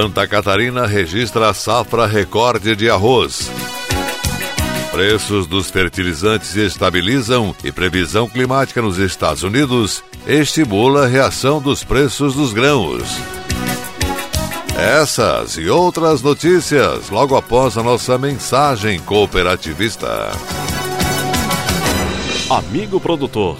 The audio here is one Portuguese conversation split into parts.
Santa Catarina registra safra recorde de arroz. Preços dos fertilizantes estabilizam e previsão climática nos Estados Unidos estimula a reação dos preços dos grãos. Essas e outras notícias logo após a nossa mensagem cooperativista. Amigo produtor,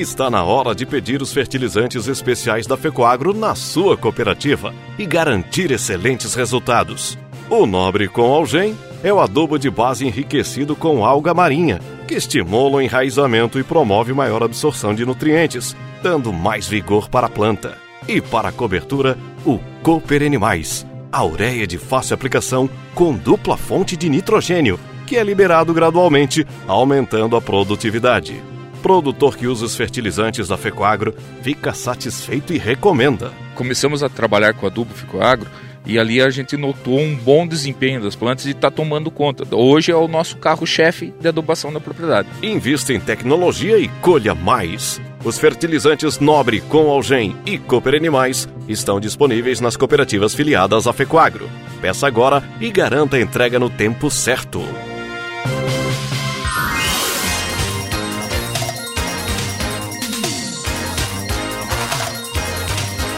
está na hora de pedir os fertilizantes especiais da Fecoagro na sua cooperativa e garantir excelentes resultados. O Nobre com Algem é o adubo de base enriquecido com alga marinha, que estimula o enraizamento e promove maior absorção de nutrientes, dando mais vigor para a planta. E para a cobertura, o Cooper Animais, a ureia de fácil aplicação com dupla fonte de nitrogênio, que é liberado gradualmente, aumentando a produtividade. Produtor que usa os fertilizantes da Fecoagro fica satisfeito e recomenda. Começamos a trabalhar com adubo Fecoagro e ali a gente notou um bom desempenho das plantas e está tomando conta. Hoje é o nosso carro-chefe de adubação da propriedade. Invista em tecnologia e colha mais. Os fertilizantes Nobre, com Algem e Cooper Animais estão disponíveis nas cooperativas filiadas à Fecoagro. Peça agora e garanta a entrega no tempo certo.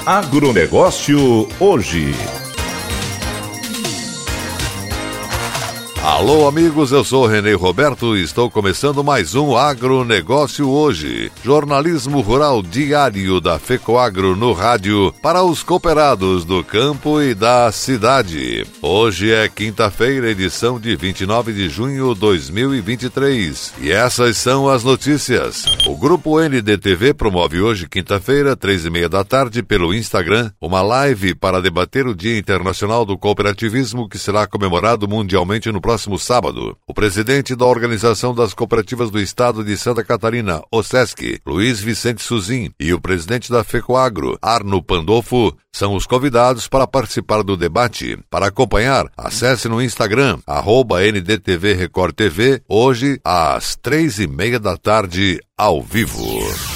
Agronegócio hoje. Alô, amigos, eu sou Renê Roberto e estou começando mais um Agronegócio hoje. Jornalismo rural diário da FECOAGRO no rádio para os cooperados do campo e da cidade. Hoje é quinta-feira, edição de 29 de junho de 2023. E essas são as notícias. O grupo NDTV promove hoje, quinta-feira, três e meia da tarde, pelo Instagram, uma live para debater o Dia Internacional do Cooperativismo que será comemorado mundialmente no próximo próximo sábado. O presidente da Organização das Cooperativas do Estado de Santa Catarina, OSESC, Luiz Vicente Suzin, e o presidente da FECOAGRO, Arno Pandolfo, são os convidados para participar do debate. Para acompanhar, acesse no Instagram, arroba NDTV Record TV, hoje às três e meia da tarde, ao vivo.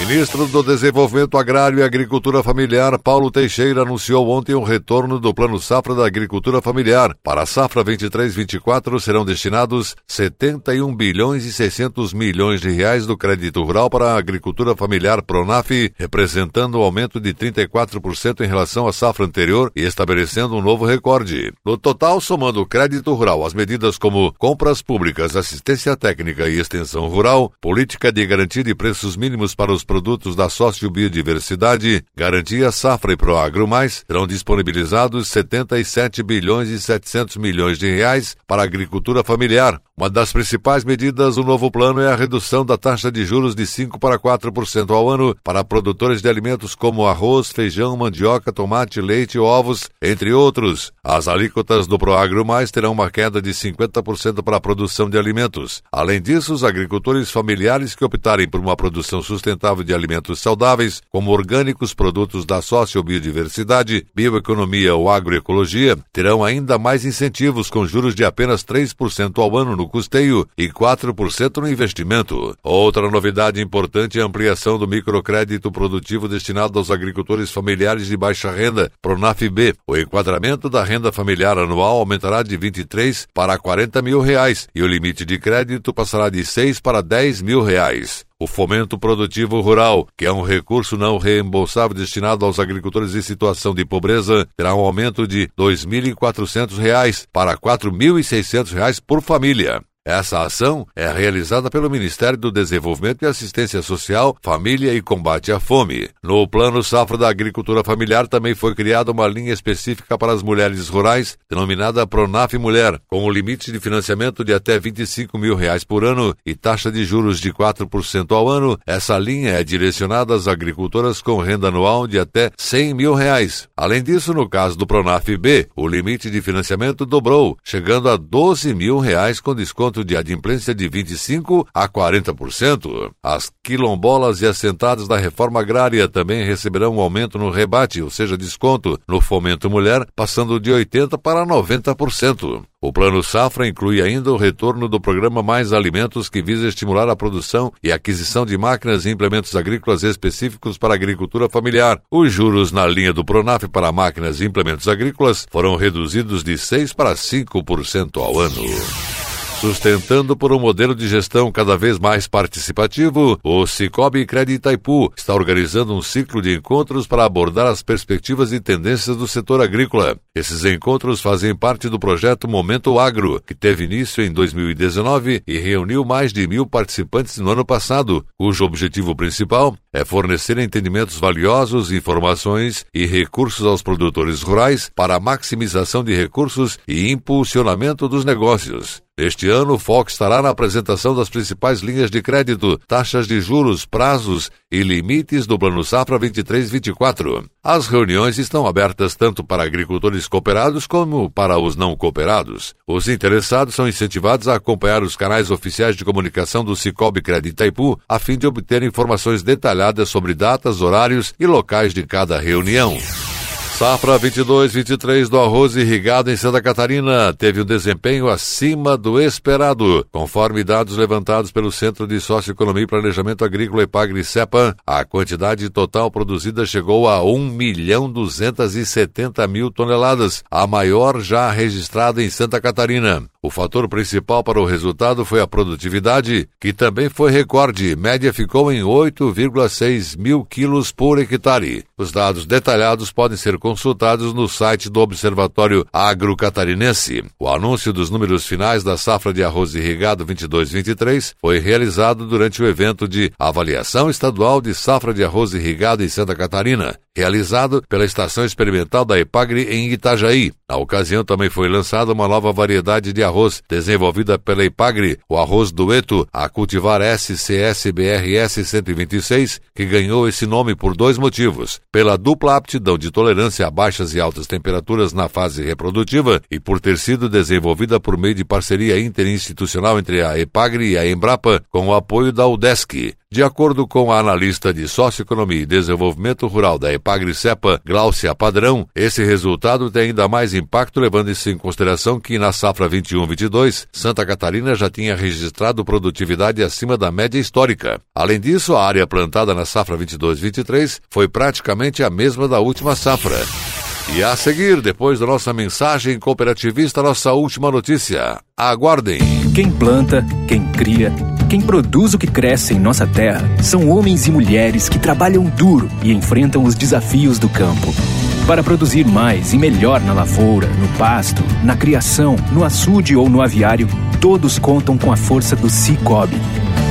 Ministro do Desenvolvimento Agrário e Agricultura Familiar, Paulo Teixeira, anunciou ontem o retorno do Plano Safra da Agricultura Familiar. Para a safra 23-24 serão destinados 71 bilhões e 600 milhões de reais do crédito rural para a agricultura familiar Pronaf, representando um aumento de 34% em relação à safra anterior e estabelecendo um novo recorde. No total, somando o crédito rural às medidas como compras públicas, assistência técnica e extensão rural, política de garantia de preços mínimos para os produtos da sociobiodiversidade, Garantia Safra e Proagro Mais serão disponibilizados 77 bilhões e 700 milhões de reais para a agricultura familiar. Uma das principais medidas do novo plano é a redução da taxa de juros de 5 para 4% ao ano para produtores de alimentos como arroz, feijão, mandioca, tomate, leite, ovos, entre outros. As alíquotas do Proagro Mais terão uma queda de 50% para a produção de alimentos. Além disso, os agricultores familiares que optarem por uma produção sustentável sustentável de alimentos saudáveis, como orgânicos, produtos da sociobiodiversidade, bioeconomia ou agroecologia, terão ainda mais incentivos com juros de apenas 3% ao ano no custeio e 4% no investimento. Outra novidade importante é a ampliação do microcrédito produtivo destinado aos agricultores familiares de baixa renda, Pronaf-B. O enquadramento da renda familiar anual aumentará de 23 para 40 mil reais e o limite de crédito passará de 6 para 10 mil reais. O fomento produtivo rural, que é um recurso não reembolsável destinado aos agricultores em situação de pobreza, terá um aumento de R$ 2.400 para R$ 4.600 por família. Essa ação é realizada pelo Ministério do Desenvolvimento e Assistência Social, Família e Combate à Fome. No Plano Safra da Agricultura Familiar também foi criada uma linha específica para as mulheres rurais, denominada Pronaf Mulher, com um limite de financiamento de até 25 mil reais por ano e taxa de juros de 4% ao ano. Essa linha é direcionada às agricultoras com renda anual de até 100 mil reais. Além disso, no caso do Pronaf B, o limite de financiamento dobrou, chegando a 12 mil reais com desconto desconto de adimplência de 25% a 40%. As quilombolas e assentadas da reforma agrária também receberão um aumento no rebate, ou seja, desconto no fomento mulher, passando de 80% para 90%. O Plano Safra inclui ainda o retorno do programa Mais Alimentos, que visa estimular a produção e aquisição de máquinas e implementos agrícolas específicos para a agricultura familiar. Os juros na linha do Pronaf para máquinas e implementos agrícolas foram reduzidos de 6% para 5% ao ano. Sustentando por um modelo de gestão cada vez mais participativo, o Cicobi Crédito Itaipu está organizando um ciclo de encontros para abordar as perspectivas e tendências do setor agrícola. Esses encontros fazem parte do projeto Momento Agro, que teve início em 2019 e reuniu mais de mil participantes no ano passado, cujo objetivo principal é fornecer entendimentos valiosos, informações e recursos aos produtores rurais para a maximização de recursos e impulsionamento dos negócios. Este ano, o foco estará na apresentação das principais linhas de crédito, taxas de juros, prazos e limites do Plano Safra 23-24. As reuniões estão abertas tanto para agricultores cooperados como para os não cooperados. Os interessados são incentivados a acompanhar os canais oficiais de comunicação do Cicobi Crédito Itaipu, a fim de obter informações detalhadas sobre datas, horários e locais de cada reunião. Safra 22-23 do arroz irrigado em Santa Catarina teve um desempenho acima do esperado. Conforme dados levantados pelo Centro de Socioeconomia e Planejamento Agrícola Epagri CEPAM, a quantidade total produzida chegou a 1 milhão 270 mil toneladas, a maior já registrada em Santa Catarina. O fator principal para o resultado foi a produtividade, que também foi recorde. Média ficou em 8,6 mil quilos por hectare. Os dados detalhados podem ser consultados no site do Observatório Agro Catarinense. O anúncio dos números finais da safra de arroz irrigado 22-23 foi realizado durante o evento de avaliação estadual de safra de arroz irrigado em Santa Catarina, realizado pela Estação Experimental da Epagre em Itajaí. Na ocasião também foi lançada uma nova variedade de arroz desenvolvida pela Ipagre, o arroz dueto a cultivar SCSBRS 126, que ganhou esse nome por dois motivos: pela dupla aptidão de tolerância a baixas e altas temperaturas na fase reprodutiva e por ter sido desenvolvida por meio de parceria interinstitucional entre a Epagre e a Embrapa com o apoio da UDESC. De acordo com a analista de Socioeconomia e Desenvolvimento Rural da Epagri-Cepa, Gláucia Padrão, esse resultado tem ainda mais impacto levando isso em consideração que na safra 21-22, Santa Catarina já tinha registrado produtividade acima da média histórica. Além disso, a área plantada na safra 22-23 foi praticamente a mesma da última safra. E a seguir, depois da nossa mensagem cooperativista, nossa última notícia. Aguardem. Quem planta, quem cria, quem produz o que cresce em nossa terra são homens e mulheres que trabalham duro e enfrentam os desafios do campo. Para produzir mais e melhor na lavoura, no pasto, na criação, no açude ou no aviário, todos contam com a força do Cicobi.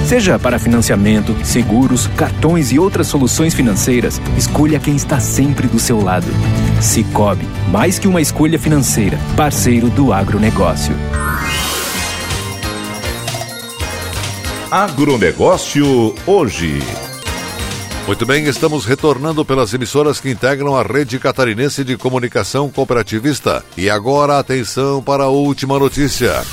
Seja para financiamento, seguros, cartões e outras soluções financeiras, escolha quem está sempre do seu lado. Cicobi, mais que uma escolha financeira, parceiro do agronegócio. Agronegócio hoje. Muito bem, estamos retornando pelas emissoras que integram a rede catarinense de comunicação cooperativista. E agora atenção para a última notícia.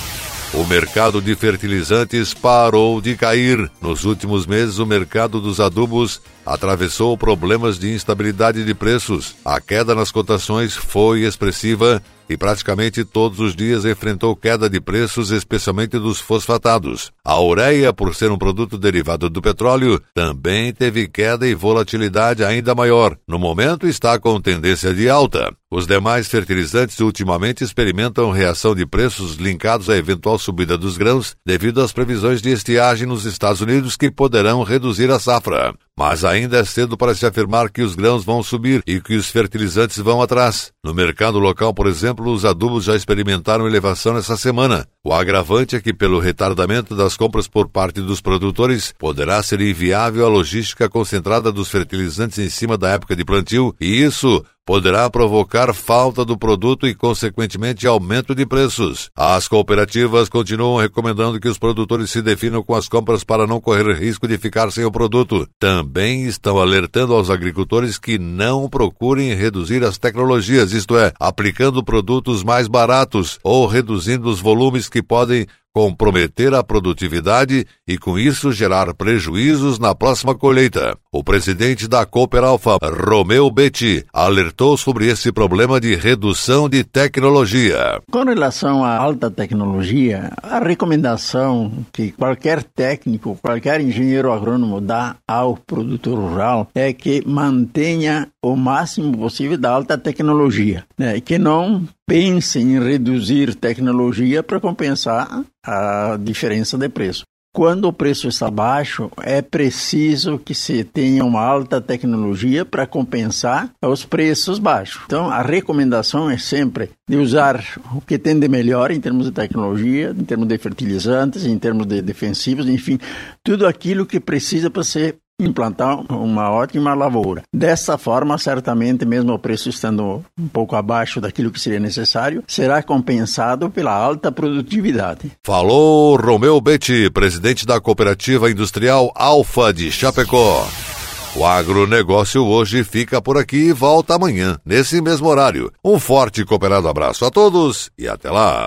O mercado de fertilizantes parou de cair. Nos últimos meses, o mercado dos adubos atravessou problemas de instabilidade de preços. A queda nas cotações foi expressiva e praticamente todos os dias enfrentou queda de preços, especialmente dos fosfatados. A ureia, por ser um produto derivado do petróleo, também teve queda e volatilidade ainda maior. No momento está com tendência de alta. Os demais fertilizantes ultimamente experimentam reação de preços linkados à eventual subida dos grãos devido às previsões de estiagem nos Estados Unidos que poderão reduzir a safra. Mas ainda é cedo para se afirmar que os grãos vão subir e que os fertilizantes vão atrás. No mercado local, por exemplo, os adubos já experimentaram elevação nessa semana. O agravante é que, pelo retardamento das compras por parte dos produtores, poderá ser inviável a logística concentrada dos fertilizantes em cima da época de plantio, e isso poderá provocar falta do produto e, consequentemente, aumento de preços. As cooperativas continuam recomendando que os produtores se definam com as compras para não correr risco de ficar sem o produto. Também estão alertando aos agricultores que não procurem reduzir as tecnologias, isto é, aplicando produtos mais baratos ou reduzindo os volumes que podem comprometer a produtividade e, com isso, gerar prejuízos na próxima colheita. O presidente da Cooper Alfa, Romeu Betti, alertou sobre esse problema de redução de tecnologia. Com relação à alta tecnologia, a recomendação que qualquer técnico, qualquer engenheiro agrônomo dá ao produtor rural é que mantenha o máximo possível da alta tecnologia, né? que não pense em reduzir tecnologia para compensar a diferença de preço. Quando o preço está baixo, é preciso que se tenha uma alta tecnologia para compensar os preços baixos. Então, a recomendação é sempre de usar o que tem de melhor em termos de tecnologia, em termos de fertilizantes, em termos de defensivos, enfim, tudo aquilo que precisa para ser implantar uma ótima lavoura. Dessa forma, certamente, mesmo o preço estando um pouco abaixo daquilo que seria necessário, será compensado pela alta produtividade. Falou Romeu Betti, presidente da Cooperativa Industrial Alfa de Chapecó. O agronegócio hoje fica por aqui e volta amanhã, nesse mesmo horário. Um forte e cooperado abraço a todos e até lá!